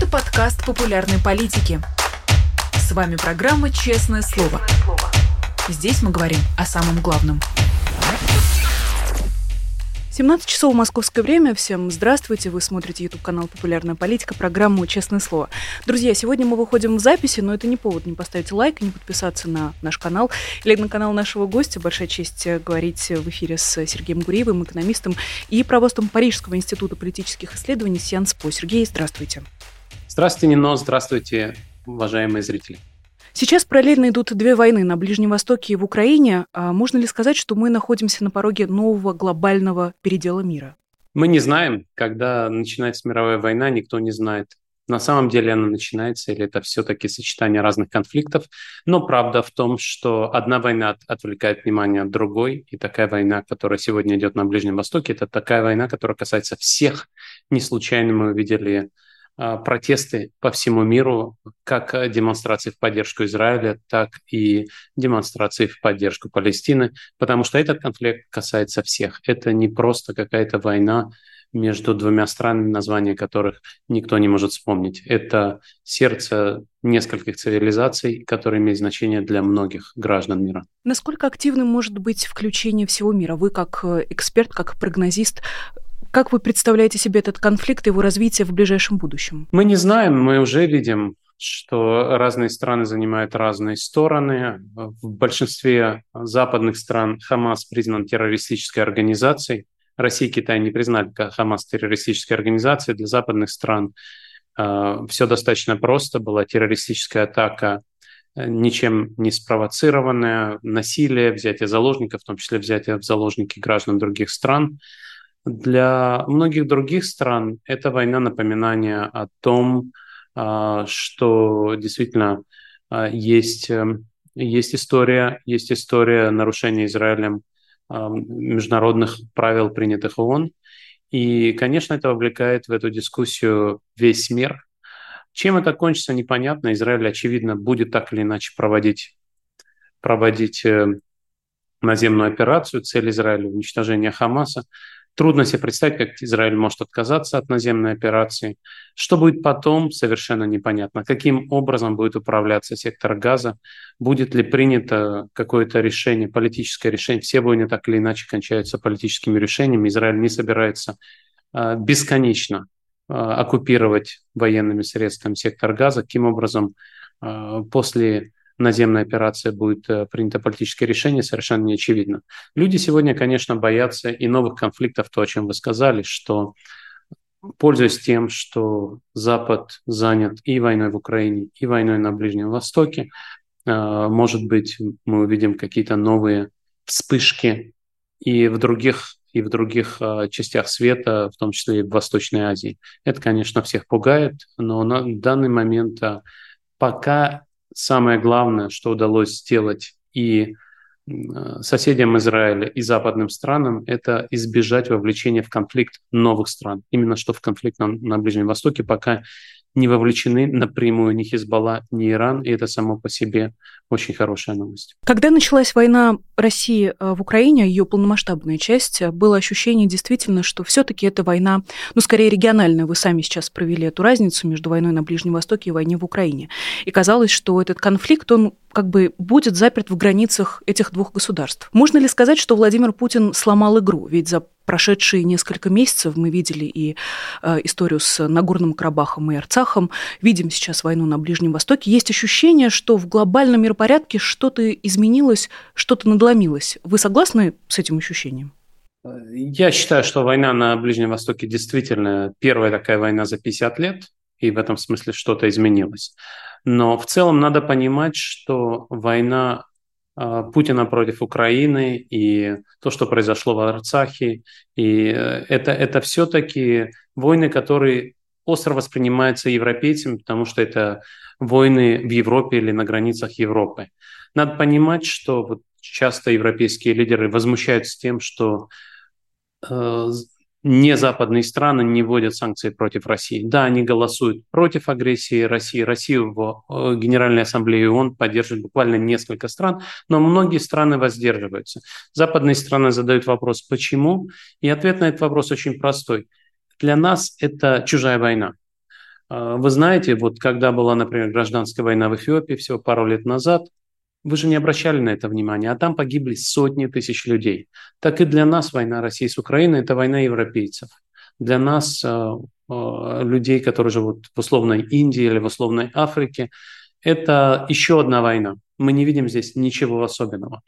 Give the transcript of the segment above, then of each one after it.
Это подкаст популярной политики. С вами программа «Честное слово». Здесь мы говорим о самом главном. 17 часов московское время. Всем здравствуйте. Вы смотрите YouTube канал «Популярная политика», программу «Честное слово». Друзья, сегодня мы выходим в записи, но это не повод не поставить лайк, не подписаться на наш канал или на канал нашего гостя. Большая честь говорить в эфире с Сергеем Гуриевым, экономистом и провостом Парижского института политических исследований Сианс По. Сергей, здравствуйте. Здравствуйте, Нино. Здравствуйте, уважаемые зрители. Сейчас параллельно идут две войны на Ближнем Востоке и в Украине. А можно ли сказать, что мы находимся на пороге нового глобального передела мира? Мы не знаем, когда начинается мировая война, никто не знает. На самом деле она начинается, или это все-таки сочетание разных конфликтов. Но правда в том, что одна война отвлекает внимание от другой, и такая война, которая сегодня идет на Ближнем Востоке, это такая война, которая касается всех. Не случайно мы увидели протесты по всему миру, как демонстрации в поддержку Израиля, так и демонстрации в поддержку Палестины, потому что этот конфликт касается всех. Это не просто какая-то война между двумя странами, названия которых никто не может вспомнить. Это сердце нескольких цивилизаций, которые имеют значение для многих граждан мира. Насколько активным может быть включение всего мира? Вы как э, эксперт, как прогнозист, как вы представляете себе этот конфликт и его развитие в ближайшем будущем? Мы не знаем, мы уже видим, что разные страны занимают разные стороны. В большинстве западных стран Хамас признан террористической организацией. Россия и Китай не признали Хамас террористической организацией. Для западных стран э, все достаточно просто. Была террористическая атака э, ничем не спровоцированное, насилие, взятие заложников, в том числе взятие в заложники граждан других стран. Для многих других стран эта война напоминание о том, а, что действительно а, есть, эм, есть история, есть история нарушения Израилем а, международных правил, принятых ООН. И, конечно, это вовлекает в эту дискуссию весь мир. Чем это кончится, непонятно. Израиль, очевидно, будет так или иначе проводить, проводить э, наземную операцию. Цель Израиля – уничтожение Хамаса. Трудно себе представить, как Израиль может отказаться от наземной операции. Что будет потом, совершенно непонятно. Каким образом будет управляться сектор газа? Будет ли принято какое-то решение, политическое решение? Все войны так или иначе кончаются политическими решениями. Израиль не собирается э, бесконечно э, оккупировать военными средствами сектор газа. Каким образом э, после наземная операция будет э, принято политическое решение, совершенно не очевидно. Люди сегодня, конечно, боятся и новых конфликтов, то, о чем вы сказали, что пользуясь тем, что Запад занят и войной в Украине, и войной на Ближнем Востоке, э, может быть, мы увидим какие-то новые вспышки и в других и в других э, частях света, в том числе и в Восточной Азии. Это, конечно, всех пугает, но на данный момент пока самое главное, что удалось сделать и соседям Израиля и западным странам, это избежать вовлечения в конфликт новых стран. Именно что в конфликт на, на Ближнем Востоке пока не вовлечены напрямую ни Хизбалла, ни Иран, и это само по себе очень хорошая новость. Когда началась война России э, в Украине, ее полномасштабная часть, э, было ощущение действительно, что все-таки эта война, ну, скорее региональная, вы сами сейчас провели эту разницу между войной на Ближнем Востоке и войной в Украине. И казалось, что этот конфликт, он как бы будет заперт в границах этих двух государств. Можно ли сказать, что Владимир Путин сломал игру? Ведь за прошедшие несколько месяцев мы видели и э, историю с Нагорным Карабахом и Арцахом, видим сейчас войну на Ближнем Востоке. Есть ощущение, что в глобальном миропорядке что-то изменилось, что-то надломилось. Вы согласны с этим ощущением? Я считаю, что война на Ближнем Востоке действительно первая такая война за 50 лет, и в этом смысле что-то изменилось. Но в целом надо понимать, что война Путина против Украины и то, что произошло в Арцахе. И э, это, это все-таки войны, которые остро воспринимаются европейцами, потому что это войны в Европе или на границах Европы. Надо понимать, что вот часто европейские лидеры возмущаются тем, что э, не западные страны не вводят санкции против России. Да, они голосуют против агрессии России. Россию в э, Генеральной Ассамблее ООН поддерживает буквально несколько стран, но многие страны воздерживаются. Западные страны задают вопрос «почему?», и ответ на этот вопрос очень простой. Для нас это чужая война. А, вы знаете, вот когда была, например, гражданская война в Эфиопии всего пару лет назад, вы же не обращали на это внимания, а там погибли сотни тысяч людей. Так и для нас война России с Украиной – это война европейцев. Для нас, э, э, людей, которые живут в условной Индии или в условной Африке, это еще одна война. Мы не видим здесь ничего особенного.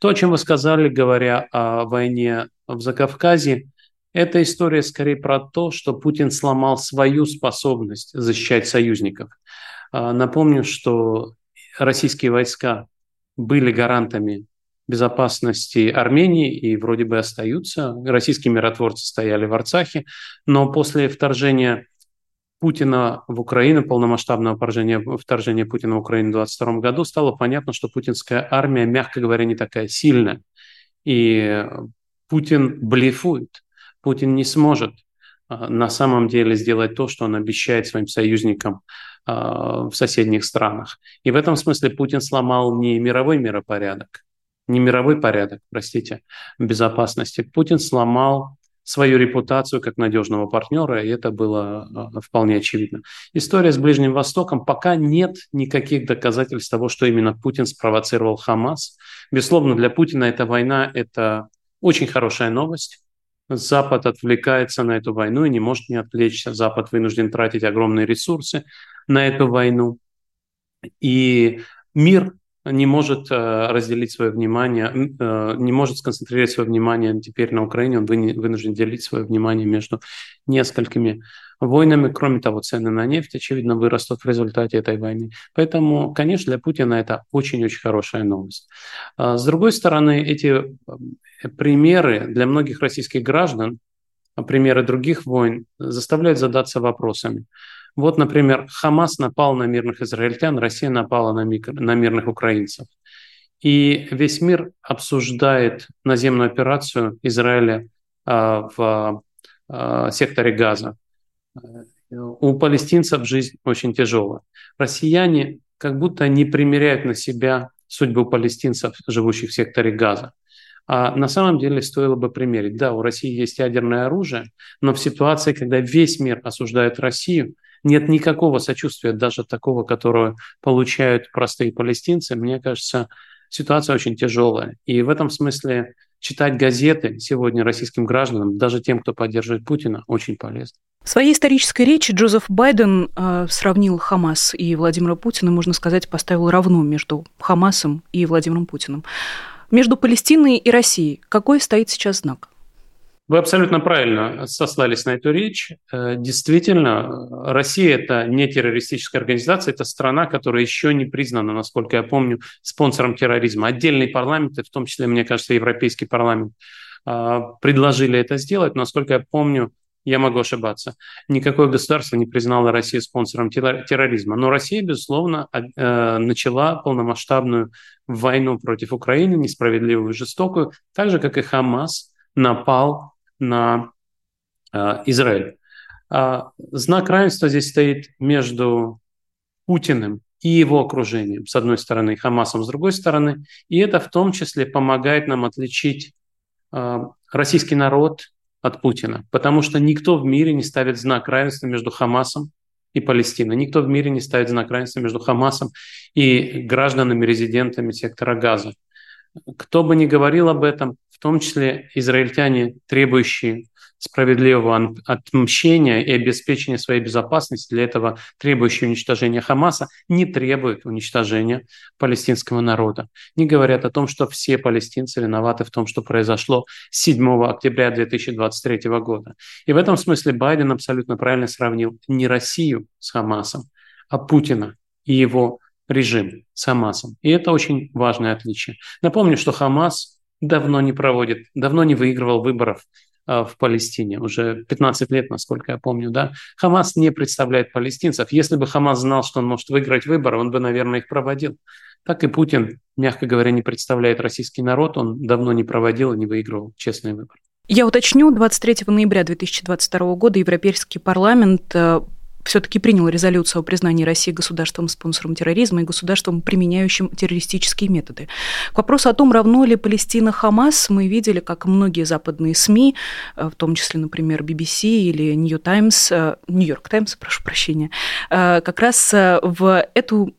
То, о чем вы сказали, говоря о войне в Закавказье, эта история скорее про то, что Путин сломал свою способность защищать союзников. А, напомню, что российские войска были гарантами безопасности Армении и вроде бы остаются. Российские миротворцы стояли в Арцахе, но после вторжения Путина в Украину, полномасштабного вторжения, вторжения Путина в Украину в 2022 году, стало понятно, что путинская армия, мягко говоря, не такая сильная. И Путин блефует. Путин не сможет на самом деле сделать то, что он обещает своим союзникам а, в соседних странах. И в этом смысле Путин сломал не мировой миропорядок, не мировой порядок, простите, безопасности. Путин сломал свою репутацию как надежного партнера, и это было а, вполне очевидно. История с Ближним Востоком, пока нет никаких доказательств того, что именно Путин спровоцировал Хамас. Безусловно, для Путина эта война – это очень хорошая новость. Запад отвлекается на эту войну и не может не отвлечься. Запад вынужден тратить огромные ресурсы на эту войну. И мир не может э, разделить свое внимание, э, не может сконцентрировать свое внимание теперь на Украине, он вынужден делить свое внимание между несколькими войнами. Кроме того, цены на нефть, очевидно, вырастут в результате этой войны. Поэтому, конечно, для Путина это очень-очень хорошая новость. А с другой стороны, эти э, примеры для многих российских граждан, а примеры других войн, заставляют задаться вопросами. Вот, например, Хамас напал на мирных израильтян, Россия напала на, микро, на мирных украинцев. И весь мир обсуждает наземную операцию Израиля а, в а, секторе Газа. У палестинцев жизнь очень тяжелая. Россияне как будто не примеряют на себя судьбу палестинцев, живущих в секторе Газа. А на самом деле стоило бы примерить. Да, у России есть ядерное оружие, но в ситуации, когда весь мир осуждает Россию, нет никакого сочувствия, даже такого, которое получают простые палестинцы. Мне кажется, ситуация очень тяжелая. И в этом смысле читать газеты сегодня российским гражданам, даже тем, кто поддерживает Путина, очень полезно. В своей исторической речи Джозеф Байден э, сравнил Хамас и Владимира Путина, можно сказать, поставил равно между Хамасом и Владимиром Путиным. Между Палестиной и Россией какой стоит сейчас знак? Вы абсолютно правильно сослались на эту речь. Э, действительно, Россия – это не террористическая организация, это страна, которая еще не признана, насколько я помню, спонсором терроризма. Отдельные парламенты, в том числе, мне кажется, Европейский парламент, э, предложили это сделать. Насколько я помню, я могу ошибаться. Никакое государство не признало Россию спонсором терроризма. Но Россия, безусловно, э, начала полномасштабную войну против Украины, несправедливую и жестокую, так же, как и Хамас напал на э, Израиль. А знак равенства здесь стоит между Путиным и его окружением, с одной стороны, и Хамасом, с другой стороны. И это в том числе помогает нам отличить э, российский народ от Путина, потому что никто в мире не ставит знак равенства между Хамасом и Палестиной. Никто в мире не ставит знак равенства между Хамасом и гражданами, резидентами сектора Газа. Кто бы ни говорил об этом, в том числе израильтяне, требующие справедливого отмщения и обеспечения своей безопасности, для этого требующие уничтожения Хамаса, не требуют уничтожения палестинского народа. Не говорят о том, что все палестинцы виноваты в том, что произошло 7 октября 2023 года. И в этом смысле Байден абсолютно правильно сравнил не Россию с Хамасом, а Путина и его режим с Хамасом. И это очень важное отличие. Напомню, что Хамас давно не проводит, давно не выигрывал выборов а, в Палестине, уже 15 лет, насколько я помню, да. Хамас не представляет палестинцев. Если бы Хамас знал, что он может выиграть выборы, он бы, наверное, их проводил. Так и Путин, мягко говоря, не представляет российский народ, он давно не проводил и не выигрывал честные выборы. Я уточню, 23 ноября 2022 года Европейский парламент э, все-таки принял резолюцию о признании России государством-спонсором терроризма и государством, применяющим террористические методы. К вопросу о том, равно ли Палестина Хамас, мы видели, как многие западные СМИ, в том числе, например, BBC или New Times, Нью-Йорк Таймс, прошу прощения, как раз в эту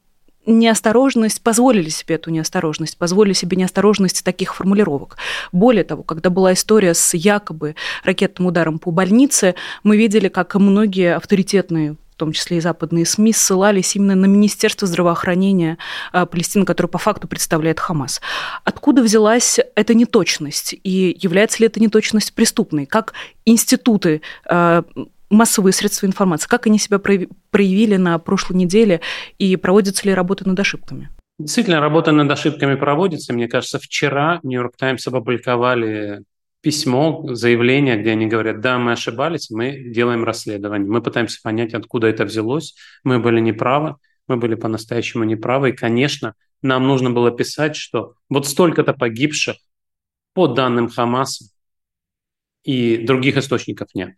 неосторожность, позволили себе эту неосторожность, позволили себе неосторожность таких формулировок. Более того, когда была история с якобы ракетным ударом по больнице, мы видели, как многие авторитетные в том числе и западные СМИ, ссылались именно на Министерство здравоохранения а, Палестины, которое по факту представляет Хамас. Откуда взялась эта неточность? И является ли эта неточность преступной? Как институты а, массовые средства информации. Как они себя проявили на прошлой неделе и проводится ли работа над ошибками? Действительно, работа над ошибками проводится. Мне кажется, вчера Нью-Йорк Таймс опубликовали письмо, заявление, где они говорят, да, мы ошибались, мы делаем расследование, мы пытаемся понять, откуда это взялось, мы были неправы, мы были по-настоящему неправы, и, конечно, нам нужно было писать, что вот столько-то погибших по данным Хамаса и других источников нет.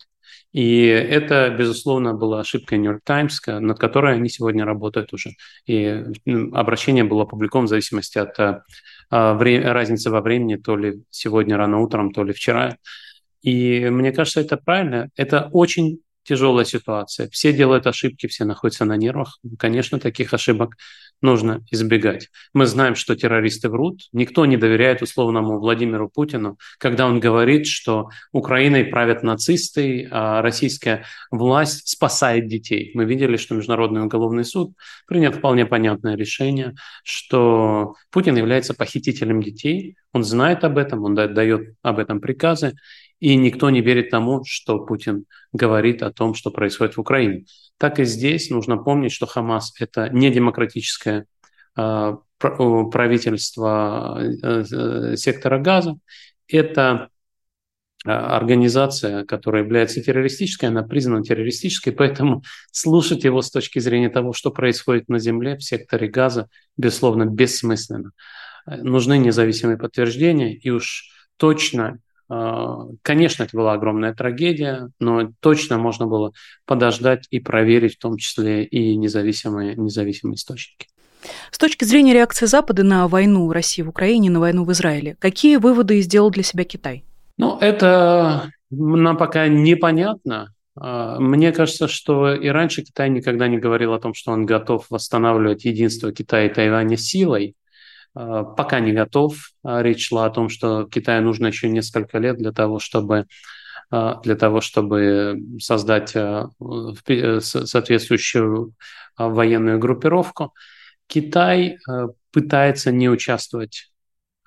И это, безусловно, была ошибка Нью-Йорк Таймс, над которой они сегодня работают уже. И обращение было опубликовано в зависимости от а, разницы во времени, то ли сегодня рано утром, то ли вчера. И мне кажется, это правильно. Это очень тяжелая ситуация. Все делают ошибки, все находятся на нервах. Конечно, таких ошибок нужно избегать. Мы знаем, что террористы врут. Никто не доверяет условному Владимиру Путину, когда он говорит, что Украиной правят нацисты, а российская власть спасает детей. Мы видели, что Международный уголовный суд принял вполне понятное решение, что Путин является похитителем детей. Он знает об этом, он дает об этом приказы, и никто не верит тому, что Путин говорит о том, что происходит в Украине. Так и здесь нужно помнить, что Хамас – это не демократическое а, правительство э, э, сектора Газа, это а, организация, которая является террористической, она признана террористической, поэтому слушать его с точки зрения того, что происходит на Земле в секторе Газа, безусловно, бессмысленно. Нужны независимые подтверждения, и уж точно конечно, это была огромная трагедия, но точно можно было подождать и проверить в том числе и независимые, независимые источники. С точки зрения реакции Запада на войну России в Украине, на войну в Израиле, какие выводы сделал для себя Китай? Ну, это нам пока непонятно. А, мне кажется, что и раньше Китай никогда не говорил о том, что он готов восстанавливать единство Китая и Тайваня силой. Э, пока не готов. А речь шла о том, что Китаю нужно еще несколько лет для того, чтобы э, для того, чтобы создать э, соответствующую военную группировку. Китай пытается не участвовать,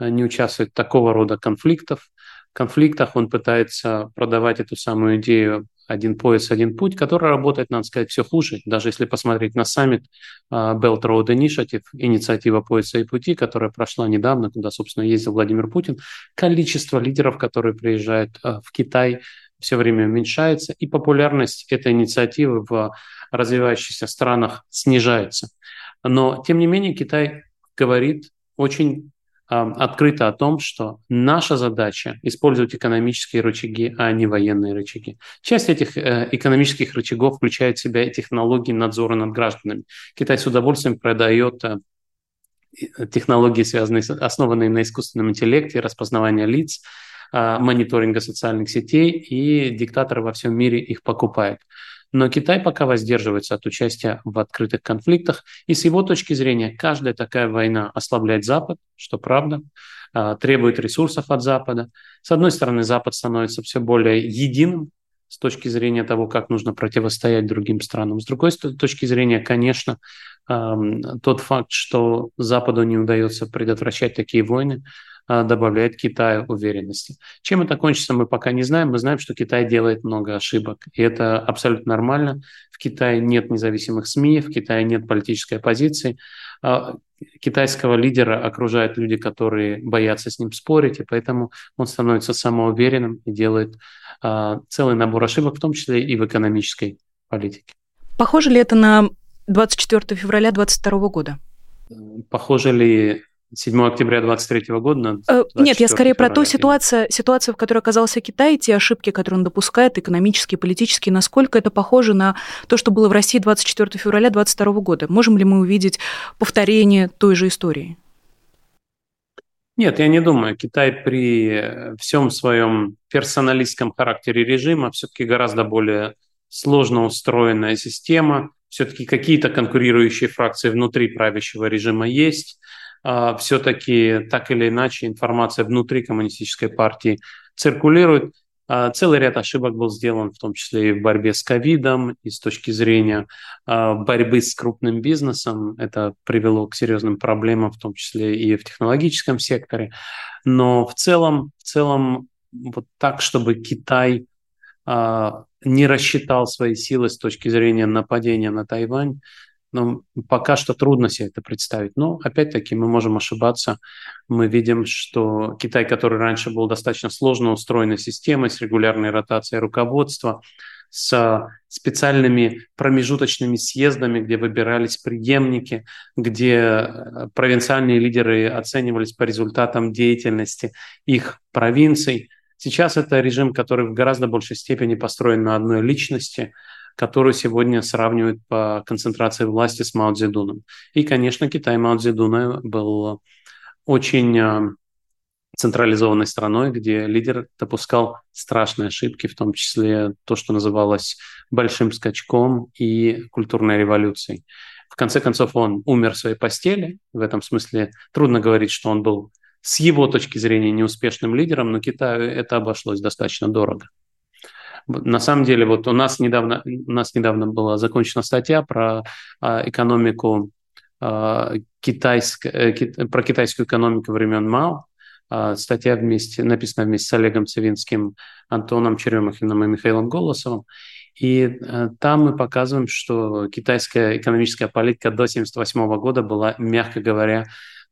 не участвовать в такого рода конфликтов. В конфликтах он пытается продавать эту самую идею один пояс, один путь, который работает, надо сказать, все хуже. Даже если посмотреть на саммит uh, Belt Road Initiative, инициатива пояса и пути, которая прошла недавно, куда, собственно, ездил Владимир Путин, количество лидеров, которые приезжают uh, в Китай, все время уменьшается, и популярность этой инициативы в развивающихся странах снижается. Но, тем не менее, Китай говорит очень открыто о том, что наша задача использовать экономические рычаги, а не военные рычаги. Часть этих э, экономических рычагов включает в себя технологии надзора над гражданами. Китай с удовольствием продает э, технологии, связанные, основанные на искусственном интеллекте, распознавания лиц, э, мониторинга социальных сетей, и диктаторы во всем мире их покупают. Но Китай пока воздерживается от участия в открытых конфликтах, и с его точки зрения каждая такая война ослабляет Запад, что правда, а, требует ресурсов от Запада. С одной стороны, Запад становится все более единым с точки зрения того, как нужно противостоять другим странам. С другой точки зрения, конечно, тот факт, что Западу не удается предотвращать такие войны, добавляет Китаю уверенности. Чем это кончится, мы пока не знаем. Мы знаем, что Китай делает много ошибок, и это абсолютно нормально. В Китае нет независимых СМИ, в Китае нет политической оппозиции. А, китайского лидера окружают люди, которые боятся с ним спорить, и поэтому он становится самоуверенным и делает а, целый набор ошибок, в том числе и в экономической политике. Похоже ли это на 24 февраля 2022 года? Похоже ли 7 октября 2023 года. Э, нет, я скорее про ту ситуацию, ситуацию, в которой оказался Китай, те ошибки, которые он допускает, экономические, политические, насколько это похоже на то, что было в России 24 февраля 2022 года. Можем ли мы увидеть повторение той же истории? Нет, я не думаю. Китай при всем своем персоналистском характере режима все-таки гораздо более сложно устроенная система. Все-таки какие-то конкурирующие фракции внутри правящего режима есть. А, все-таки так или иначе информация внутри коммунистической партии циркулирует. А, целый ряд ошибок был сделан, в том числе и в борьбе с ковидом, и с точки зрения а, борьбы с крупным бизнесом. Это привело к серьезным проблемам, в том числе и в технологическом секторе. Но в целом, в целом вот так, чтобы Китай не рассчитал свои силы с точки зрения нападения на Тайвань, но пока что трудно себе это представить. Но опять-таки мы можем ошибаться. Мы видим, что Китай, который раньше был достаточно сложно устроенной системой с регулярной ротацией руководства, с специальными промежуточными съездами, где выбирались преемники, где э, провинциальные лидеры оценивались по результатам деятельности их провинций. Сейчас это режим, который в гораздо большей степени построен на одной личности – которую сегодня сравнивают по концентрации власти с Мао Цзэдуном. И, конечно, Китай Мао Цзэдуна был очень а, централизованной страной, где лидер допускал страшные ошибки, в том числе то, что называлось большим скачком и культурной революцией. В конце концов, он умер в своей постели. В этом смысле трудно говорить, что он был с его точки зрения неуспешным лидером, но Китаю это обошлось достаточно дорого. На самом деле, вот у нас недавно, у нас недавно была закончена статья про а, экономику а, китайск, э, про китайскую экономику времен Мао. А, статья вместе, написана вместе с Олегом Цивинским, Антоном Черемахиным и Михаилом Голосовым. И э, там мы показываем, что китайская экономическая политика до 1978 года была, мягко говоря,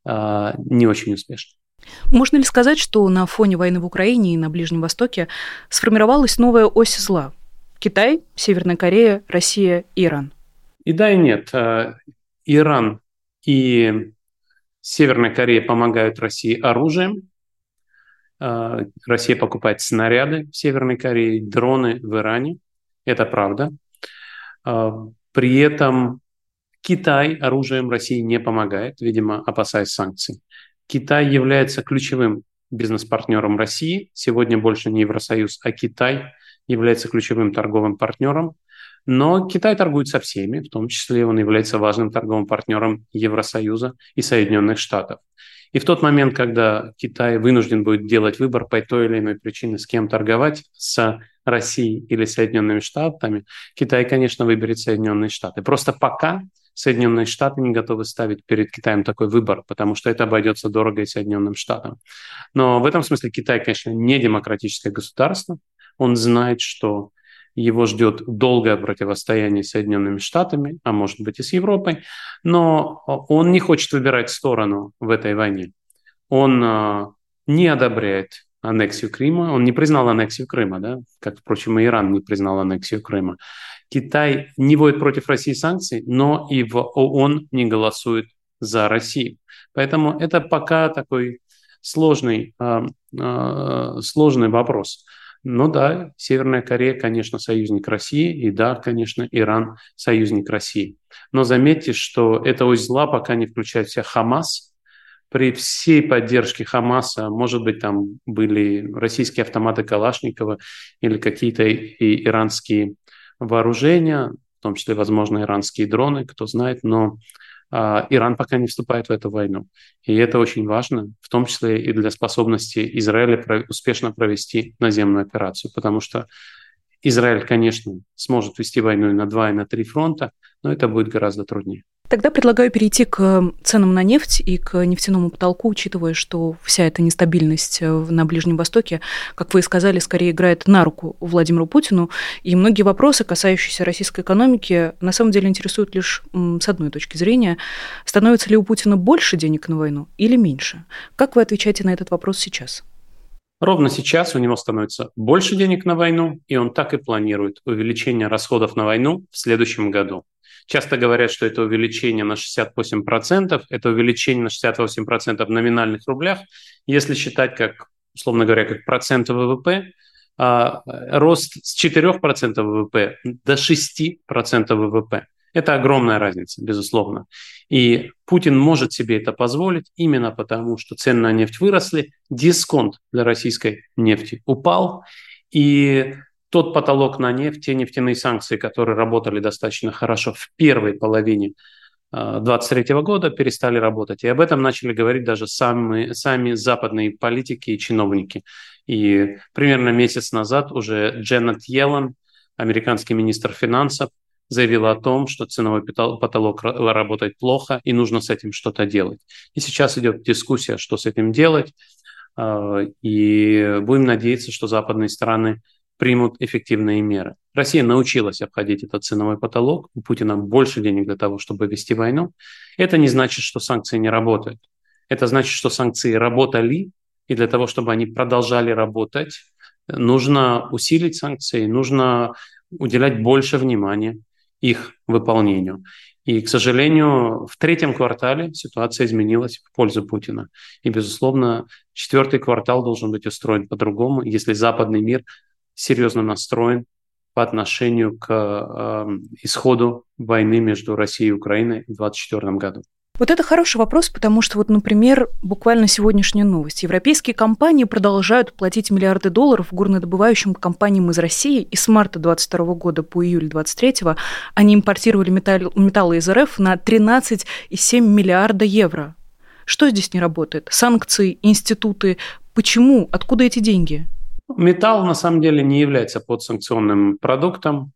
не очень успешной. Можно ли сказать, что на фоне войны в Украине и на Ближнем Востоке сформировалась новая ось зла? Китай, Северная Корея, Россия, Иран. И да, и нет. Э, Иран и Северная Корея помогают России оружием. Э, Россия покупает снаряды в Северной Корее, дроны в Иране. Это правда. Э, при этом Китай оружием России не помогает, видимо, опасаясь санкций. Китай является ключевым бизнес-партнером России. Сегодня больше не Евросоюз, а Китай является ключевым торговым партнером. Но Китай торгует со всеми, в том числе он является важным торговым партнером Евросоюза и Соединенных Штатов. И в тот момент, когда Китай вынужден будет делать выбор по той или иной причине, с кем торговать, с Россией или Соединенными Штатами, Китай, конечно, выберет Соединенные Штаты. Просто пока Соединенные Штаты не готовы ставить перед Китаем такой выбор, потому что это обойдется дорого и Соединенным Штатам. Но в этом смысле Китай, конечно, не демократическое государство. Он знает, что его ждет долгое противостояние с Соединенными Штатами, а может быть и с Европой, но он не хочет выбирать сторону в этой войне. Он а, не одобряет аннексию Крыма, он не признал аннексию Крыма, да, как, впрочем, и Иран не признал аннексию Крыма. Китай не вводит против России санкций, но и в ООН не голосует за Россию. Поэтому это пока такой сложный, э, э, сложный вопрос. Но да, Северная Корея, конечно, союзник России, и да, конечно, Иран союзник России. Но заметьте, что эта ось зла пока не включает в себя Хамас. При всей поддержке Хамаса, может быть, там были российские автоматы Калашникова или какие-то и иранские вооружения, в том числе, возможно, иранские дроны, кто знает, но э, Иран пока не вступает в эту войну. И это очень важно, в том числе и для способности Израиля про- успешно провести наземную операцию, потому что Израиль, конечно, сможет вести войну и на два, и на три фронта, но это будет гораздо труднее. Тогда предлагаю перейти к ценам на нефть и к нефтяному потолку, учитывая, что вся эта нестабильность э, на Ближнем Востоке, как вы и сказали, скорее играет на руку Владимиру Путину. И многие вопросы, касающиеся российской экономики, на самом деле интересуют лишь с одной точки зрения. Становится ли у Путина больше денег на войну или меньше? Как вы отвечаете на этот вопрос сейчас? Ровно сейчас у него становится больше денег на войну, и он так и планирует увеличение расходов на войну в следующем году. Часто говорят, что это увеличение на 68%, это увеличение на 68% в номинальных рублях. Если считать, как, условно говоря, как процент ВВП, а, рост с 4% ВВП до 6% ВВП. Это огромная разница, безусловно. И Путин может себе это позволить именно потому, что цены на нефть выросли, дисконт для российской нефти упал, и тот потолок на нефть, те нефтяные санкции, которые работали достаточно хорошо в первой половине 2023 а, года, перестали работать. И об этом начали говорить даже сами, сами западные политики и чиновники. И примерно месяц назад уже Дженнет Йеллен, американский министр финансов, заявила о том, что ценовой потолок работает плохо и нужно с этим что-то делать. И сейчас идет дискуссия, что с этим делать. А, и будем надеяться, что западные страны примут эффективные меры. Россия научилась обходить этот ценовой потолок. У Путина больше денег для того, чтобы вести войну. Это не значит, что санкции не работают. Это значит, что санкции работали, и для того, чтобы они продолжали работать, нужно усилить санкции, нужно уделять больше внимания их выполнению. И, к сожалению, в третьем квартале ситуация изменилась в пользу Путина. И, безусловно, четвертый квартал должен быть устроен по-другому, если западный мир серьезно настроен по отношению к э, исходу войны между Россией и Украиной в 2024 году. Вот это хороший вопрос, потому что вот, например, буквально сегодняшняя новость. Европейские компании продолжают платить миллиарды долларов горнодобывающим компаниям из России, и с марта 2022 года по июль 2023 они импортировали металл, металлы из РФ на 13,7 миллиарда евро. Что здесь не работает? Санкции, институты. Почему? Откуда эти деньги? Металл на самом деле не является подсанкционным продуктом.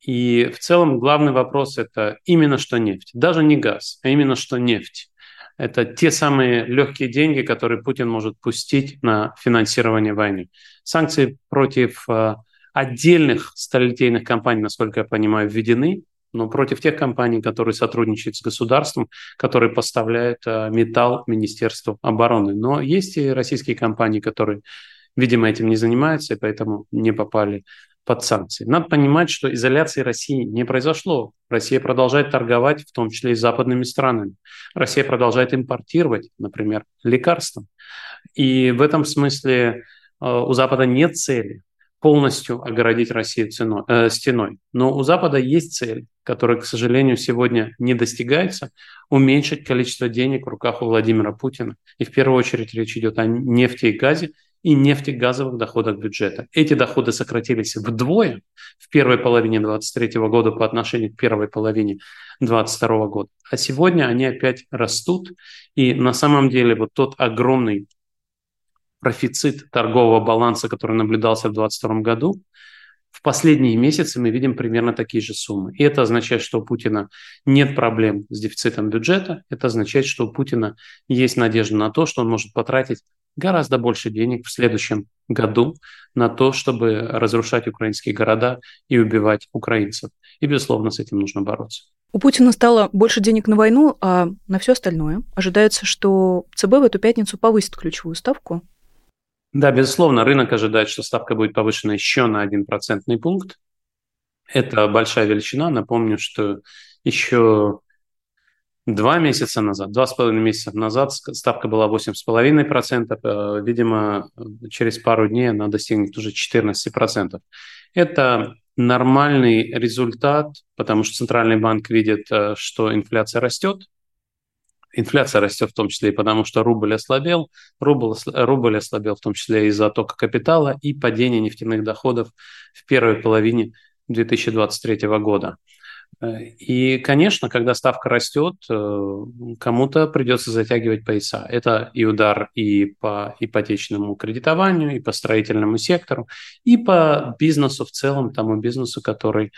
И в целом главный вопрос – это именно что нефть. Даже не газ, а именно что нефть. Это те самые легкие деньги, которые Путин может пустить на финансирование войны. Санкции против э, отдельных сталелитейных компаний, насколько я понимаю, введены, но против тех компаний, которые сотрудничают с государством, которые поставляют э, металл Министерству обороны. Но есть и российские компании, которые, видимо, этим не занимаются, и поэтому не попали под санкции. Надо понимать, что изоляции России не произошло. Россия продолжает торговать, в том числе и с западными странами. Россия продолжает импортировать, например, лекарства. И в этом смысле э, у Запада нет цели полностью огородить Россию ценой, э, стеной. Но у Запада есть цель, которая, к сожалению, сегодня не достигается, уменьшить количество денег в руках у Владимира Путина. И в первую очередь речь идет о нефти и газе, и нефтегазовых доходах бюджета. Эти доходы сократились вдвое в первой половине 2023 года по отношению к первой половине 2022 года. А сегодня они опять растут. И на самом деле вот тот огромный профицит торгового баланса, который наблюдался в 2022 году, в последние месяцы мы видим примерно такие же суммы. И это означает, что у Путина нет проблем с дефицитом бюджета. Это означает, что у Путина есть надежда на то, что он может потратить гораздо больше денег в следующем году на то, чтобы разрушать украинские города и убивать украинцев. И, безусловно, с этим нужно бороться. У Путина стало больше денег на войну, а на все остальное ожидается, что ЦБ в эту пятницу повысит ключевую ставку. Да, безусловно, рынок ожидает, что ставка будет повышена еще на один процентный пункт. Это большая величина. Напомню, что еще Два месяца назад, два с половиной месяца назад ставка была 8,5%. Э, видимо, через пару дней она достигнет уже 14%. Это нормальный результат, потому что Центральный банк видит, э, что инфляция растет. Инфляция растет в том числе и потому, что рубль ослабел. Рубль, рубль ослабел в том числе из-за оттока капитала и падения нефтяных доходов в первой половине 2023 года. И, конечно, когда ставка растет, э, кому-то придется затягивать пояса. Это и удар и по ипотечному кредитованию, и по строительному сектору, и по бизнесу в целом, тому бизнесу, который,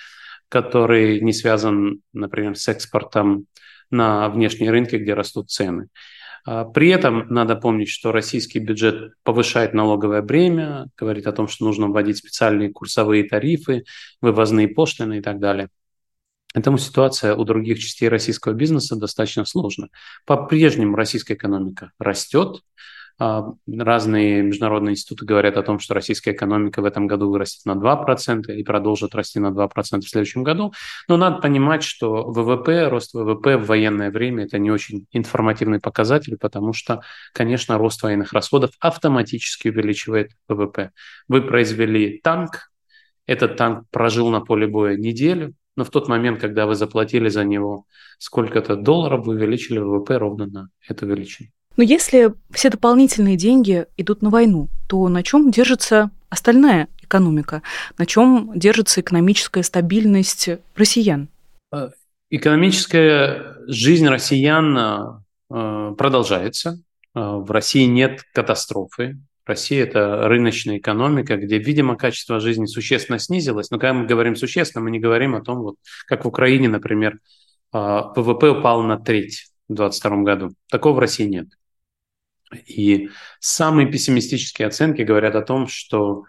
который не связан, например, с экспортом на внешние рынки, где растут цены. А при этом надо помнить, что российский бюджет повышает налоговое бремя, говорит о том, что нужно вводить специальные курсовые тарифы, вывозные пошлины и так далее. Поэтому ситуация у других частей российского бизнеса достаточно сложна. По-прежнему российская экономика растет, А, разные международные институты говорят о том, что российская экономика в этом году вырастет на 2% и продолжит расти на 2% в следующем году. Но надо понимать, что ВВП, рост ВВП в военное время – это не очень информативный показатель, потому что, конечно, рост военных расходов автоматически увеличивает ВВП. Вы произвели танк, этот танк прожил на поле боя неделю, но в тот момент, когда вы заплатили за него сколько-то долларов, вы увеличили ВВП ровно на эту величину. Но если все дополнительные деньги идут на войну, то на чем держится остальная экономика? На чем держится экономическая стабильность россиян? Э, экономическая жизнь россиян э, продолжается. Э, в России нет катастрофы. Россия – это рыночная экономика, где, видимо, качество жизни существенно снизилось. Но когда мы говорим существенно, мы не говорим о том, вот, как в Украине, например, ВВП упал на треть в 2022 году. Такого в России нет. И самые пессимистические оценки говорят о том, что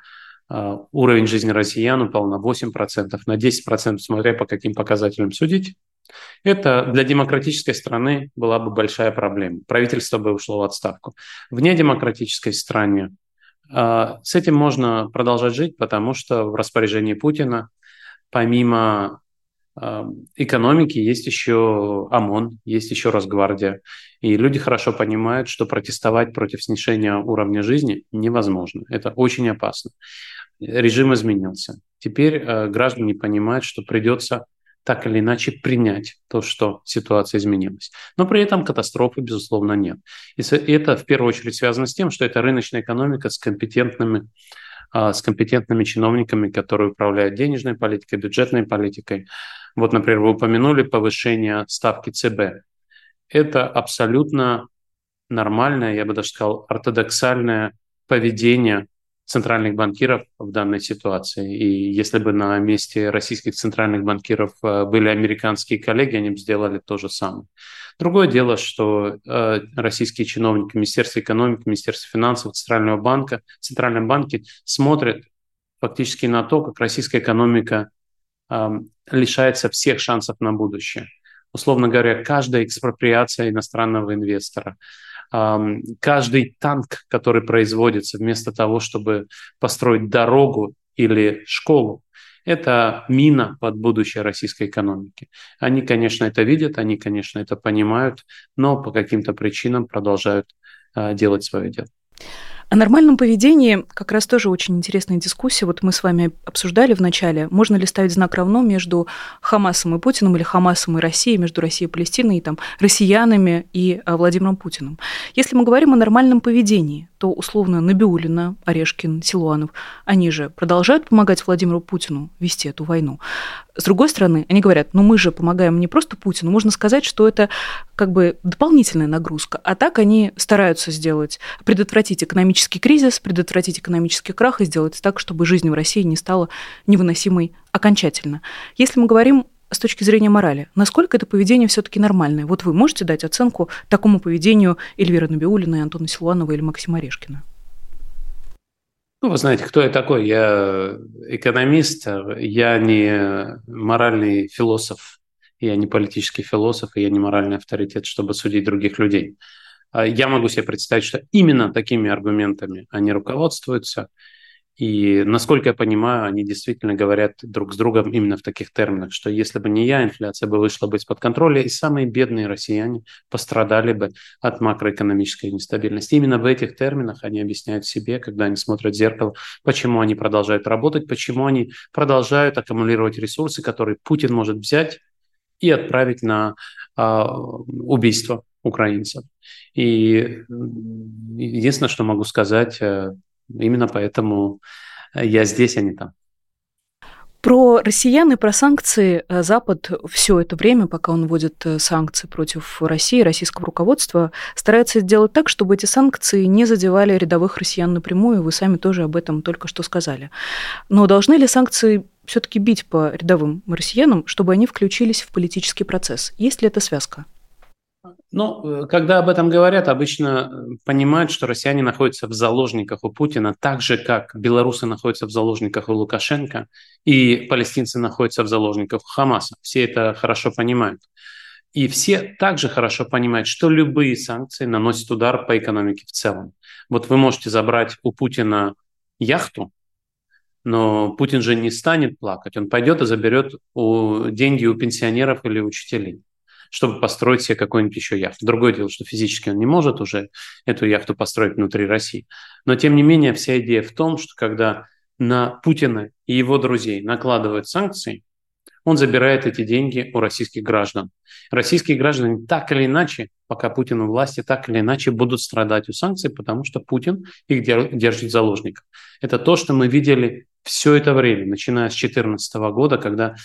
э, уровень жизни россиян упал на 8%, на 10%, смотря по каким показателям судить. Это для демократической страны была бы большая проблема. Правительство бы ушло в отставку. В недемократической стране э, с этим можно продолжать жить, потому что в распоряжении Путина помимо экономики есть еще ОМОН, есть еще Росгвардия. И люди хорошо понимают, что протестовать против снижения уровня жизни невозможно. Это очень опасно. Режим изменился. Теперь э, граждане понимают, что придется так или иначе принять то, что ситуация изменилась. Но при этом катастрофы, безусловно, нет. И это в первую очередь связано с тем, что это рыночная экономика с компетентными а, с компетентными чиновниками, которые управляют денежной политикой, бюджетной политикой. Вот, например, вы упомянули повышение ставки ЦБ. Это абсолютно нормальное, я бы даже сказал, ортодоксальное поведение центральных банкиров в данной ситуации. И если бы на месте российских центральных банкиров э, были американские коллеги, они бы сделали то же самое. Другое дело, что э, российские чиновники Министерства экономики, Министерства финансов, Центрального банка, Центральном банке смотрят фактически на то, как российская экономика э, лишается всех шансов на будущее. Условно говоря, каждая экспроприация иностранного инвестора – каждый танк, который производится, вместо того, чтобы построить дорогу или школу, это мина под будущее российской экономики. Они, конечно, это видят, они, конечно, это понимают, но по каким-то причинам продолжают а, делать свое дело. О нормальном поведении как раз тоже очень интересная дискуссия. Вот мы с вами обсуждали в начале, можно ли ставить знак равно между Хамасом и Путиным или Хамасом и Россией, между Россией и Палестиной, и там, россиянами и а, Владимиром Путиным. Если мы говорим о нормальном поведении, то условно Набиулина, Орешкин, Силуанов, они же продолжают помогать Владимиру Путину вести эту войну. С другой стороны, они говорят, ну мы же помогаем не просто Путину, можно сказать, что это как бы дополнительная нагрузка. А так они стараются сделать, предотвратить экономический кризис, предотвратить экономический крах и сделать так, чтобы жизнь в России не стала невыносимой окончательно. Если мы говорим с точки зрения морали, насколько это поведение все-таки нормальное? Вот вы можете дать оценку такому поведению Эльвиры Набиулиной, Антона Силуанова или Максима Орешкина? Ну, вы знаете, кто я такой? Я экономист, я не моральный философ, я не политический философ, и я не моральный авторитет, чтобы судить других людей. А я могу себе представить, что именно такими аргументами они руководствуются – и, насколько я понимаю, они действительно говорят друг с другом именно в таких терминах, что если бы не я, инфляция бы вышла бы из-под контроля, и самые бедные россияне пострадали бы от макроэкономической нестабильности. Именно в этих терминах они объясняют себе, когда они смотрят в зеркало, почему они продолжают работать, почему они продолжают аккумулировать ресурсы, которые Путин может взять и отправить на э, убийство украинцев. И единственное, что могу сказать, э, Именно поэтому э, я здесь, а не там. Про россиян и про санкции э, Запад все это время, пока он вводит санкции против России, российского руководства, старается сделать так, чтобы эти санкции не задевали рядовых россиян напрямую. Вы сами тоже об этом только что сказали. Но должны ли санкции все-таки бить по рядовым россиянам, чтобы они включились в политический процесс? Есть ли эта связка? Ну, э, когда об этом говорят, обычно э, понимают, что россияне находятся в заложниках у Путина, так же, как белорусы находятся в заложниках у Лукашенко, и палестинцы находятся в заложниках у Хамаса. Все это хорошо понимают. И все также хорошо понимают, что любые санкции наносят удар по экономике в целом. Вот вы можете забрать у Путина яхту, но Путин же не станет плакать. Он пойдет и заберет у, деньги у пенсионеров или учителей, чтобы построить себе какую-нибудь еще яхту. Другое дело, что физически он не может уже эту яхту построить внутри России. Но тем не менее вся идея в том, что когда на Путина и его друзей накладывают санкции, он забирает эти деньги у российских граждан. Российские граждане так или иначе, пока Путин у власти, так или иначе будут страдать у санкций, потому что Путин их держит заложников. Это то, что мы видели все это время, начиная с 2014 года, когда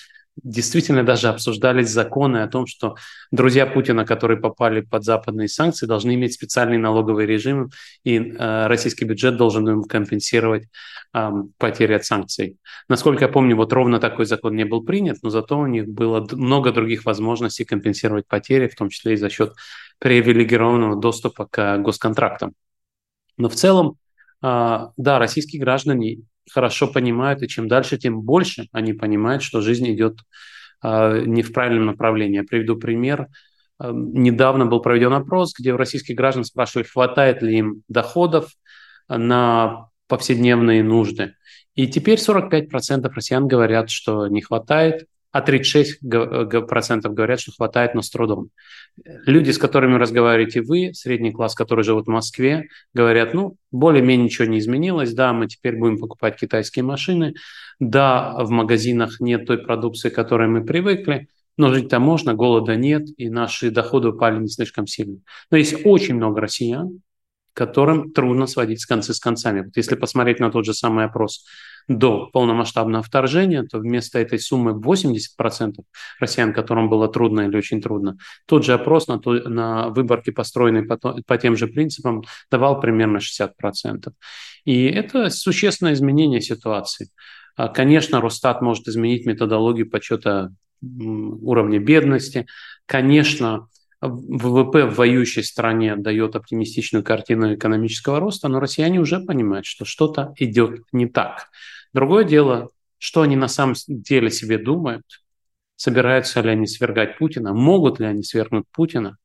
действительно даже обсуждались законы о том, что друзья Путина, которые попали под западные санкции, должны иметь специальный налоговый режим, и э, российский бюджет должен им компенсировать э, потери от санкций. Насколько я помню, вот ровно такой закон не был принят, но зато у них было много других возможностей компенсировать потери, в том числе и за счет привилегированного доступа к госконтрактам. Но в целом, э, да, российские граждане хорошо понимают, и чем дальше, тем больше они понимают, что жизнь идет э, не в правильном направлении. Я приведу пример. Э, недавно был проведен опрос, где у российских граждан спрашивали, хватает ли им доходов на повседневные нужды. И теперь 45% россиян говорят, что не хватает, а 36% говорят, что хватает, но с трудом. Люди, с которыми разговариваете вы, средний класс, который живут в Москве, говорят, ну, более-менее ничего не изменилось, да, мы теперь будем покупать китайские машины, да, в магазинах нет той продукции, к которой мы привыкли, но жить-то можно, голода нет, и наши доходы упали не слишком сильно. Но есть очень много россиян, которым трудно сводить с концы с концами. Вот если посмотреть на тот же самый опрос до полномасштабного вторжения, то вместо этой суммы 80% россиян, которым было трудно или очень трудно, тот же опрос на, на выборке, построенный по, по тем же принципам, давал примерно 60%. И это существенное изменение ситуации. А, конечно, Росстат может изменить методологию подсчета уровня бедности. Конечно, ВВП в воюющей стране дает оптимистичную картину экономического роста, но россияне уже понимают, что что-то идет не так. Другое дело, что они на самом деле себе думают, собираются ли они свергать Путина, могут ли они свергнуть Путина,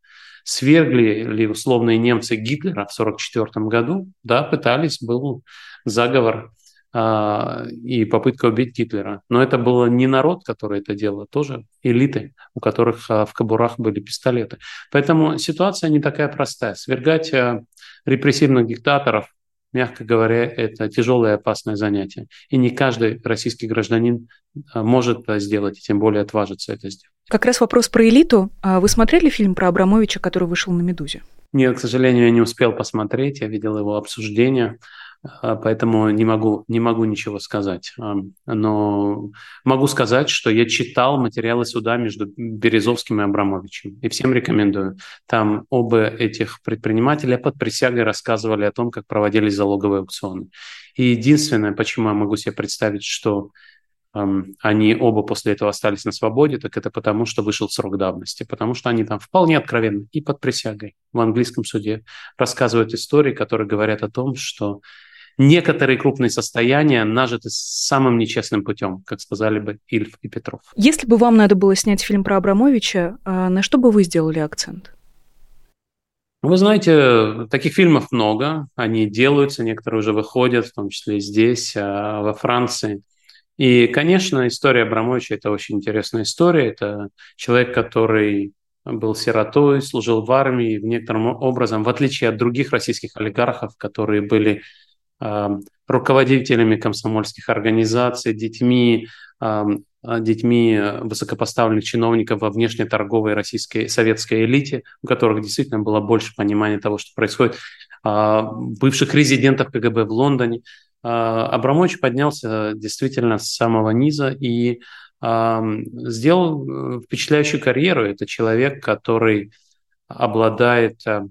свергли ли условные немцы Гитлера в 1944 году, да, пытались, был заговор и попытка убить Гитлера. Но это было не народ, который это делал, а тоже элиты, у которых а, в кобурах были пистолеты. Поэтому ситуация не такая простая. Свергать а, репрессивных диктаторов, мягко говоря, это тяжелое и опасное занятие. И не каждый российский гражданин может сделать, и тем более отважиться это сделать. Как раз вопрос про элиту. Вы смотрели фильм про Абрамовича, который вышел на «Медузе»? Нет, к сожалению, я не успел посмотреть. Я видел его обсуждение. А, поэтому не могу, не могу ничего сказать. Но могу сказать, что я читал материалы суда между Березовским и Абрамовичем, и всем рекомендую. Там оба этих предпринимателя под присягой рассказывали о том, как проводились залоговые аукционы. И единственное, почему я могу себе представить, что они оба после этого остались на свободе, так это потому, что вышел срок давности, потому что они там вполне откровенно и под присягой в английском суде рассказывают истории, которые говорят о том, что некоторые крупные состояния нажиты самым нечестным путем, как сказали бы Ильф и Петров. Если бы вам надо было снять фильм про Абрамовича, а на что бы вы сделали акцент? Вы знаете, таких фильмов много, они делаются, некоторые уже выходят, в том числе и здесь, а во Франции. И, конечно, история Абрамовича – это очень интересная история. Это человек, который был сиротой, служил в армии, в некотором образом, в отличие от других российских олигархов, которые были руководителями комсомольских организаций, детьми, детьми высокопоставленных чиновников во внешнеторговой российской советской элите, у которых действительно было больше понимания того, что происходит, а, бывших резидентов КГБ в Лондоне. А, Абрамович поднялся действительно с самого низа и сделал э, впечатляющую карьеру. Это человек, который обладает э,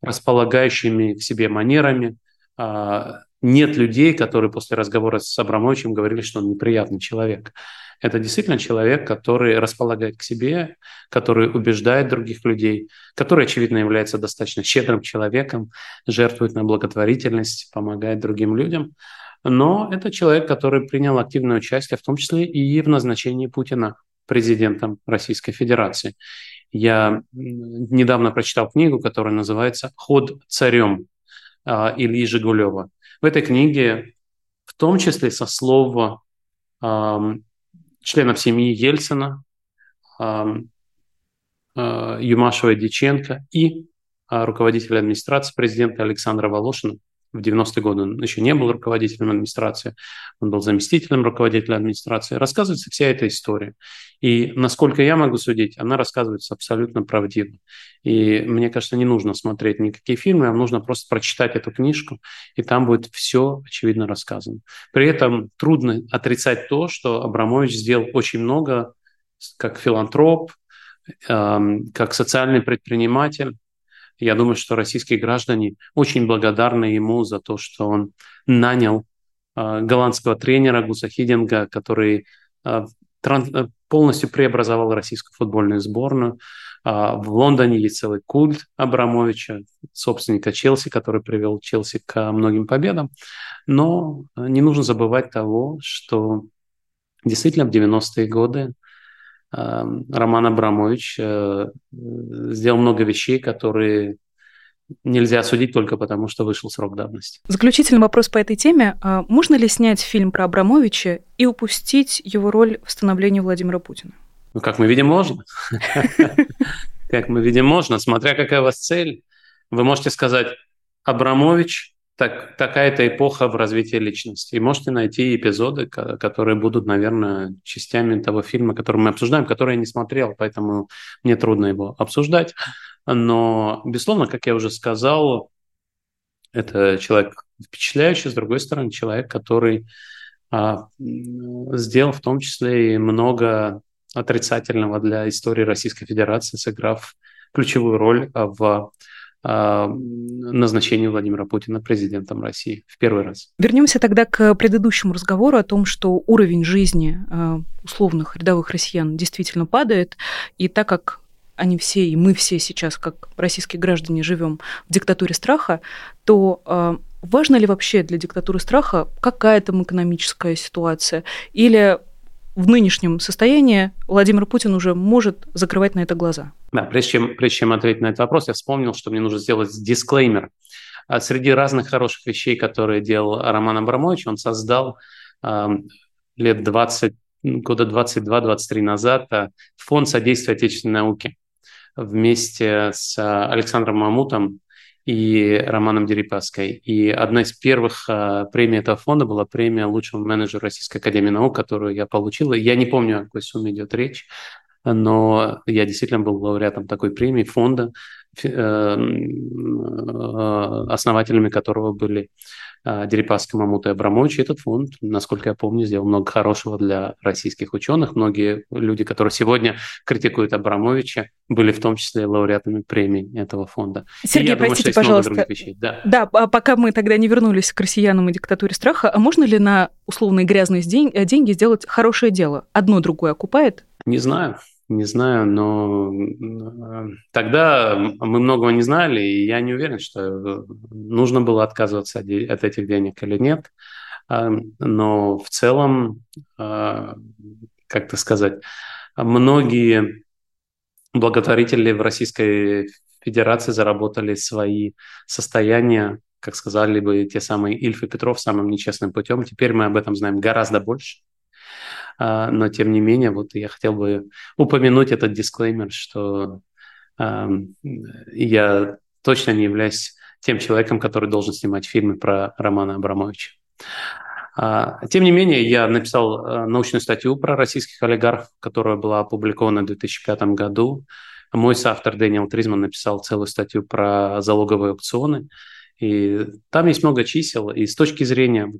располагающими к себе манерами, а, нет людей, которые после разговора с Абрамовичем говорили, что он неприятный человек. Это действительно человек, который располагает к себе, который убеждает других людей, который, очевидно, является достаточно щедрым человеком, жертвует на благотворительность, помогает другим людям. Но это человек, который принял активное участие, в том числе и в назначении Путина президентом Российской Федерации. Я недавно прочитал книгу, которая называется «Ход царем» Ильи Жигулева. В этой книге, в том числе со слова членов семьи Ельцина, Юмашева Диченко и руководителя администрации президента Александра Волошина, в 90-е годы он еще не был руководителем администрации, он был заместителем руководителя администрации. Рассказывается вся эта история. И, насколько я могу судить, она рассказывается абсолютно правдиво. И мне кажется, не нужно смотреть никакие фильмы, а нужно просто прочитать эту книжку, и там будет все очевидно рассказано. При этом трудно отрицать то, что Абрамович сделал очень много как филантроп, как социальный предприниматель, я думаю, что российские граждане очень благодарны ему за то, что он нанял э, голландского тренера Гуса Хидинга, который э, тран- полностью преобразовал российскую футбольную сборную. Э, в Лондоне есть целый культ Абрамовича, собственника Челси, который привел Челси к многим победам. Но не нужно забывать того, что действительно в 90-е годы Роман Абрамович э, сделал много вещей, которые нельзя судить только потому, что вышел срок давности. Заключительный вопрос по этой теме. А можно ли снять фильм про Абрамовича и упустить его роль в становлении Владимира Путина? Ну, как мы видим, можно. Как мы видим, можно, смотря какая у вас цель. Вы можете сказать, Абрамович так, такая-то эпоха в развитии личности. И можете найти эпизоды, которые будут, наверное, частями того фильма, который мы обсуждаем, который я не смотрел, поэтому мне трудно его обсуждать. Но, безусловно, как я уже сказал, это человек впечатляющий, с другой стороны, человек, который а, сделал в том числе и много отрицательного для истории Российской Федерации, сыграв ключевую роль в назначению Владимира Путина президентом России в первый раз. Вернемся тогда к предыдущему разговору о том, что уровень жизни а, условных рядовых россиян действительно падает, и так как они все, и мы все сейчас, как российские граждане, живем в диктатуре страха, то а, важно ли вообще для диктатуры страха какая там экономическая ситуация? Или в нынешнем состоянии Владимир Путин уже может закрывать на это глаза? Да, прежде чем, прежде чем ответить на этот вопрос, я вспомнил, что мне нужно сделать дисклеймер. А среди разных хороших вещей, которые делал Роман Абрамович, он создал э, лет 20, года 22-23 назад э, фонд содействия отечественной науке вместе с Александром Мамутом и Романом Дерипаской. И одна из первых э, премий этого фонда была премия лучшего менеджера Российской Академии Наук, которую я получил. Я не помню, о какой сумме идет речь, но я действительно был лауреатом такой премии фонда, э, э, основателями которого были а, Дерипаска, Мамута и Абрамович. Этот фонд, насколько я помню, сделал много хорошего для российских ученых. Многие люди, которые сегодня критикуют Абрамовича, были в том числе лауреатами премии этого фонда. Сергей, простите, думаю, пожалуйста. Да. да, а пока мы тогда не вернулись к россиянам и диктатуре страха, а можно ли на условные грязные деньги сделать хорошее дело? Одно другое окупает? Не знаю. Не знаю, но э, тогда мы многого не знали, и я не уверен, что нужно было отказываться от этих денег или нет. А, но в целом, а, как-то сказать, многие благотворители в Российской Федерации заработали свои состояния, как сказали бы те самые Ильф и Петров, самым нечестным путем. Теперь мы об этом знаем гораздо больше. А, но тем не менее, вот я хотел бы упомянуть этот дисклеймер, что я точно не являюсь тем человеком, который должен снимать фильмы про Романа Абрамовича. А, тем не менее, я написал а, научную статью про российских олигархов, которая была опубликована в 2005 году. Мой соавтор Дэниел Тризман написал целую статью про залоговые аукционы. И там есть много чисел. И с точки зрения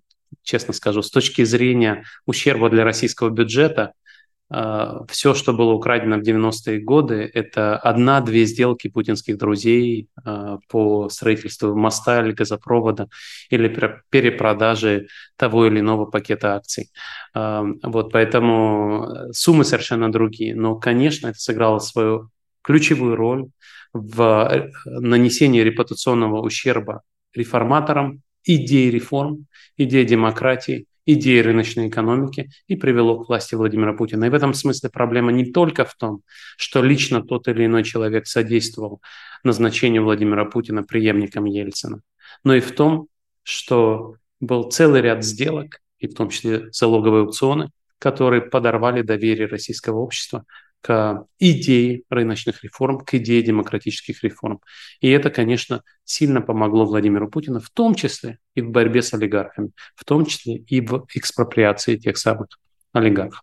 честно скажу, с точки зрения ущерба для российского бюджета, э, все, что было украдено в 90-е годы, это одна-две сделки путинских друзей э, по строительству моста или газопровода или перепродаже того или иного пакета акций. Э, вот поэтому суммы совершенно другие. Но, конечно, это сыграло свою ключевую роль в нанесении репутационного ущерба реформаторам, идеи реформ, идеи демократии идеи рыночной экономики и привело к власти Владимира Путина. И в этом смысле проблема не только в том, что лично тот или иной человек содействовал назначению Владимира Путина преемником Ельцина, но и в том, что был целый ряд сделок, и в том числе залоговые аукционы, которые подорвали доверие российского общества к идее рыночных реформ, к идее демократических реформ. И это, конечно, сильно помогло Владимиру Путину, в том числе и в борьбе с олигархами, в том числе и в экспроприации тех самых олигархов.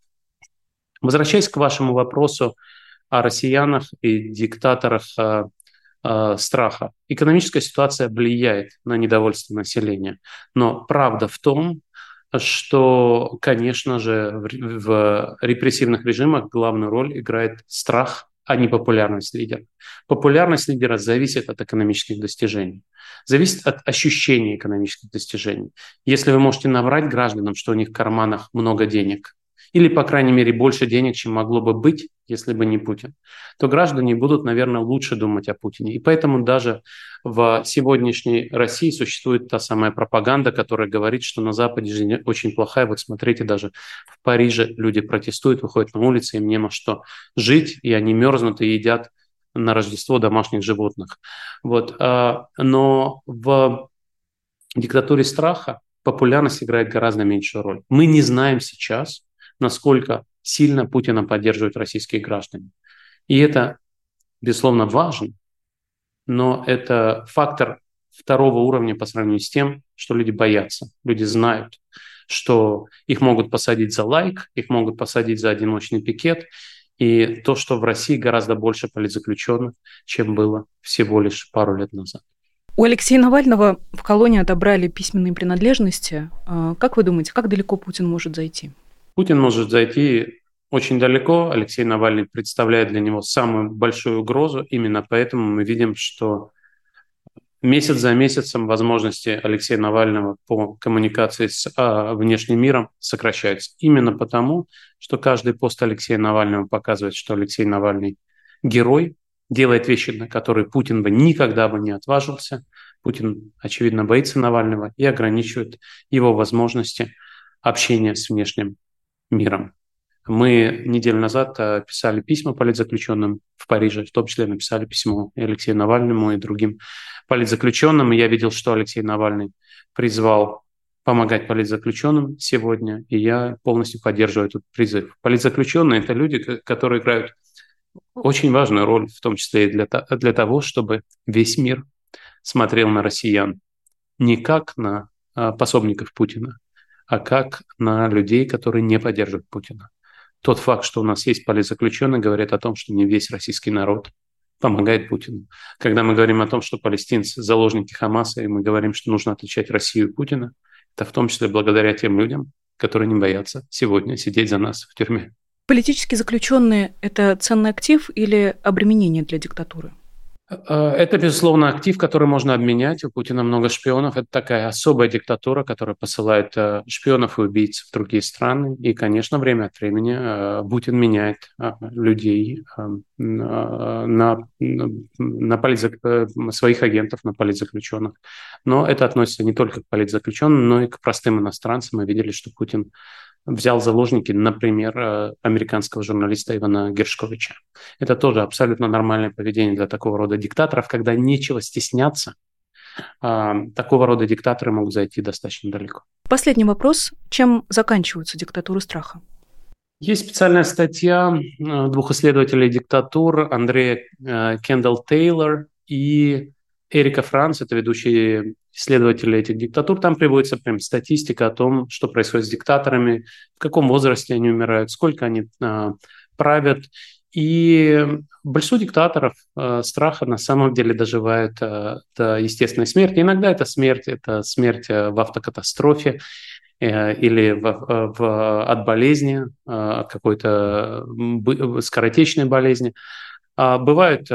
Возвращаясь к вашему вопросу о россиянах и диктаторах э, э, страха. Экономическая ситуация влияет на недовольство населения. Но правда в том, что, конечно же, в, в репрессивных режимах главную роль играет страх, а не популярность лидера. Популярность лидера зависит от экономических достижений, зависит от ощущения экономических достижений. Если вы можете наврать гражданам, что у них в карманах много денег, или, по крайней мере, больше денег, чем могло бы быть, если бы не Путин, то граждане будут, наверное, лучше думать о Путине. И поэтому даже в сегодняшней России существует та самая пропаганда, которая говорит, что на Западе жизнь очень плохая. Вот смотрите, даже в Париже люди протестуют, выходят на улицы, им не на что жить, и они мерзнут и едят на Рождество домашних животных. Вот. А, но в диктатуре страха популярность играет гораздо меньшую роль. Мы не знаем сейчас, насколько сильно Путина поддерживают российские граждане. И это, безусловно, важно, но это фактор второго уровня по сравнению с тем, что люди боятся. Люди знают, что их могут посадить за лайк, их могут посадить за одиночный пикет, и то, что в России гораздо больше политзаключенных, чем было всего лишь пару лет назад. У Алексея Навального в колонии отобрали письменные принадлежности. А как вы думаете, как далеко Путин может зайти? Путин может зайти очень далеко. Алексей Навальный представляет для него самую большую угрозу. Именно поэтому мы видим, что месяц за месяцем возможности Алексея Навального по коммуникации с а, внешним миром сокращаются. Именно потому, что каждый пост Алексея Навального показывает, что Алексей Навальный герой, делает вещи, на которые Путин бы никогда бы не отважился. Путин, очевидно, боится Навального и ограничивает его возможности общения с внешним миром. Мы неделю назад э, писали письма политзаключенным в Париже, в том числе написали письмо и Алексею Навальному и другим политзаключенным. И я видел, что Алексей Навальный призвал помогать политзаключенным сегодня, и я полностью поддерживаю этот призыв. Политзаключенные – это люди, которые играют очень важную роль, в том числе и для, для того, чтобы весь мир смотрел на россиян не как на а, пособников Путина, а как на людей, которые не поддерживают Путина. Тот факт, что у нас есть политзаключенные, говорит о том, что не весь российский народ помогает Путину. Когда мы говорим о том, что палестинцы – заложники Хамаса, и мы говорим, что нужно отличать Россию и Путина, это в том числе благодаря тем людям, которые не боятся сегодня сидеть за нас в тюрьме. Политические заключенные – это ценный актив или обременение для диктатуры? Э, это, безусловно, актив, который можно обменять. У Путина много шпионов. Это такая особая диктатура, которая посылает э, шпионов и убийц в другие страны. И, конечно, время от времени э, Путин меняет людей на, на политзак... своих агентов, на политзаключенных. Но это относится не только к политзаключенным, но и к простым иностранцам. Мы видели, что Путин взял заложники, например, э, американского журналиста Ивана Гершковича. Это тоже абсолютно нормальное поведение для такого рода диктаторов, когда нечего стесняться. А, такого рода диктаторы могут зайти достаточно далеко. Последний вопрос. Чем заканчиваются диктатуры страха? Есть специальная статья э, двух исследователей диктатур Андрея э, Кендалл Тейлор и Эрика Франц, это ведущие исследователи этих диктатур, там приводится прям статистика о том, что происходит с диктаторами, в каком возрасте они умирают, сколько они а, правят. И большинство диктаторов э, страха на самом деле доживают э, до естественной смерти. Иногда это смерть, это смерть в автокатастрофе э, или в, в, от болезни, от какой-то скоротечной болезни. А бывают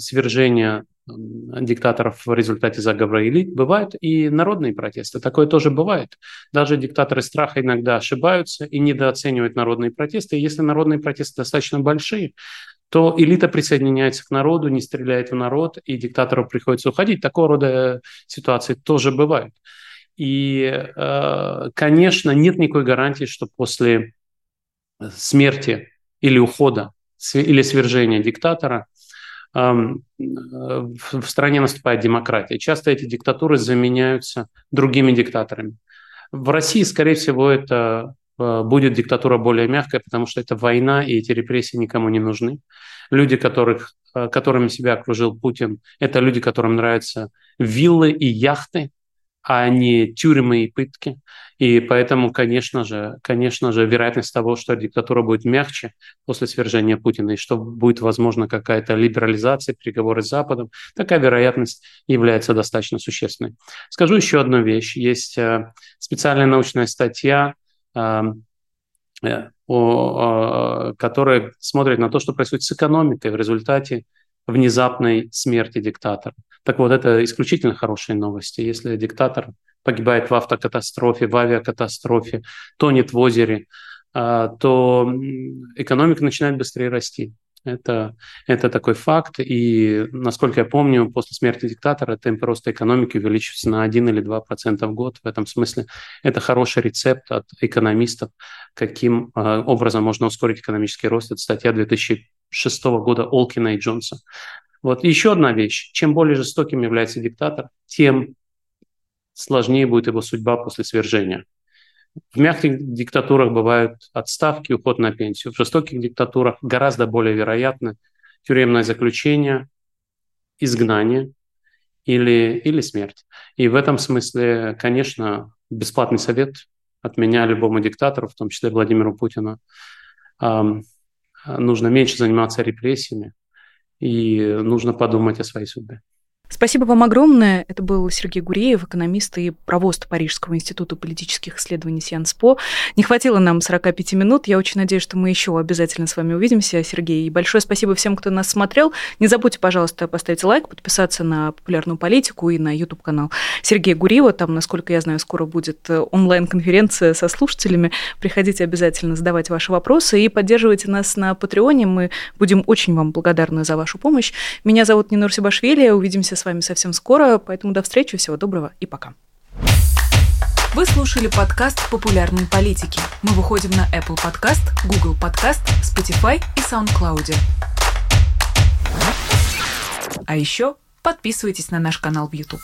свержения диктаторов в результате заговора элит. Бывают и народные протесты. Такое тоже бывает. Даже диктаторы страха иногда ошибаются и недооценивают народные протесты. Если народные протесты достаточно большие, то элита присоединяется к народу, не стреляет в народ, и диктатору приходится уходить. Такого рода ситуации тоже бывают. И, конечно, нет никакой гарантии, что после смерти или ухода или свержения диктатора в стране наступает демократия. Часто эти диктатуры заменяются другими диктаторами. В России, скорее всего, это э, будет диктатура более мягкая, потому что это война, и эти репрессии никому не нужны. Люди, которых, э, которыми себя окружил Путин, это люди, которым нравятся виллы и яхты, а не тюрьмы и пытки. И поэтому, конечно же, конечно же, вероятность того, что диктатура будет мягче после свержения Путина, и что будет, возможно, какая-то либерализация, переговоры с Западом, такая вероятность является достаточно существенной. Скажу еще одну вещь. Есть э, специальная научная статья, э, э, которая смотрит на то, что происходит с экономикой в результате внезапной смерти диктатора. Так вот, это исключительно хорошие новости. Если диктатор погибает в автокатастрофе, в авиакатастрофе, тонет в озере, а, то экономика начинает быстрее расти. Это, это такой факт. И, насколько я помню, после смерти диктатора темп роста экономики увеличивается на 1 или 2 процента в год. В этом смысле это хороший рецепт от экономистов, каким э, образом можно ускорить экономический рост. Это статья 2006 года Олкина и Джонса. Вот еще одна вещь. Чем более жестоким является диктатор, тем сложнее будет его судьба после свержения. В мягких диктатурах бывают отставки, уход на пенсию. В жестоких диктатурах гораздо более вероятно тюремное заключение, изгнание или, или смерть. И в этом смысле, конечно, бесплатный совет от меня любому диктатору, в том числе Владимиру Путину, нужно меньше заниматься репрессиями и нужно подумать о своей судьбе. Спасибо вам огромное. Это был Сергей Гуреев, экономист и провост Парижского института политических исследований Сианспо. Не хватило нам 45 минут. Я очень надеюсь, что мы еще обязательно с вами увидимся, Сергей. И большое спасибо всем, кто нас смотрел. Не забудьте, пожалуйста, поставить лайк, подписаться на популярную политику и на YouTube-канал Сергея Гуриева. Там, насколько я знаю, скоро будет э, онлайн-конференция со слушателями. Приходите обязательно задавать ваши вопросы и поддерживайте нас на Патреоне. Мы будем очень вам благодарны за вашу помощь. Меня зовут Нинур Сибашвили. Увидимся с вами совсем скоро, поэтому до встречи, всего доброго и пока. Вы слушали подкаст «Популярные политики». Мы выходим на Apple Podcast, Google Podcast, Spotify и SoundCloud. А еще подписывайтесь на наш канал в YouTube.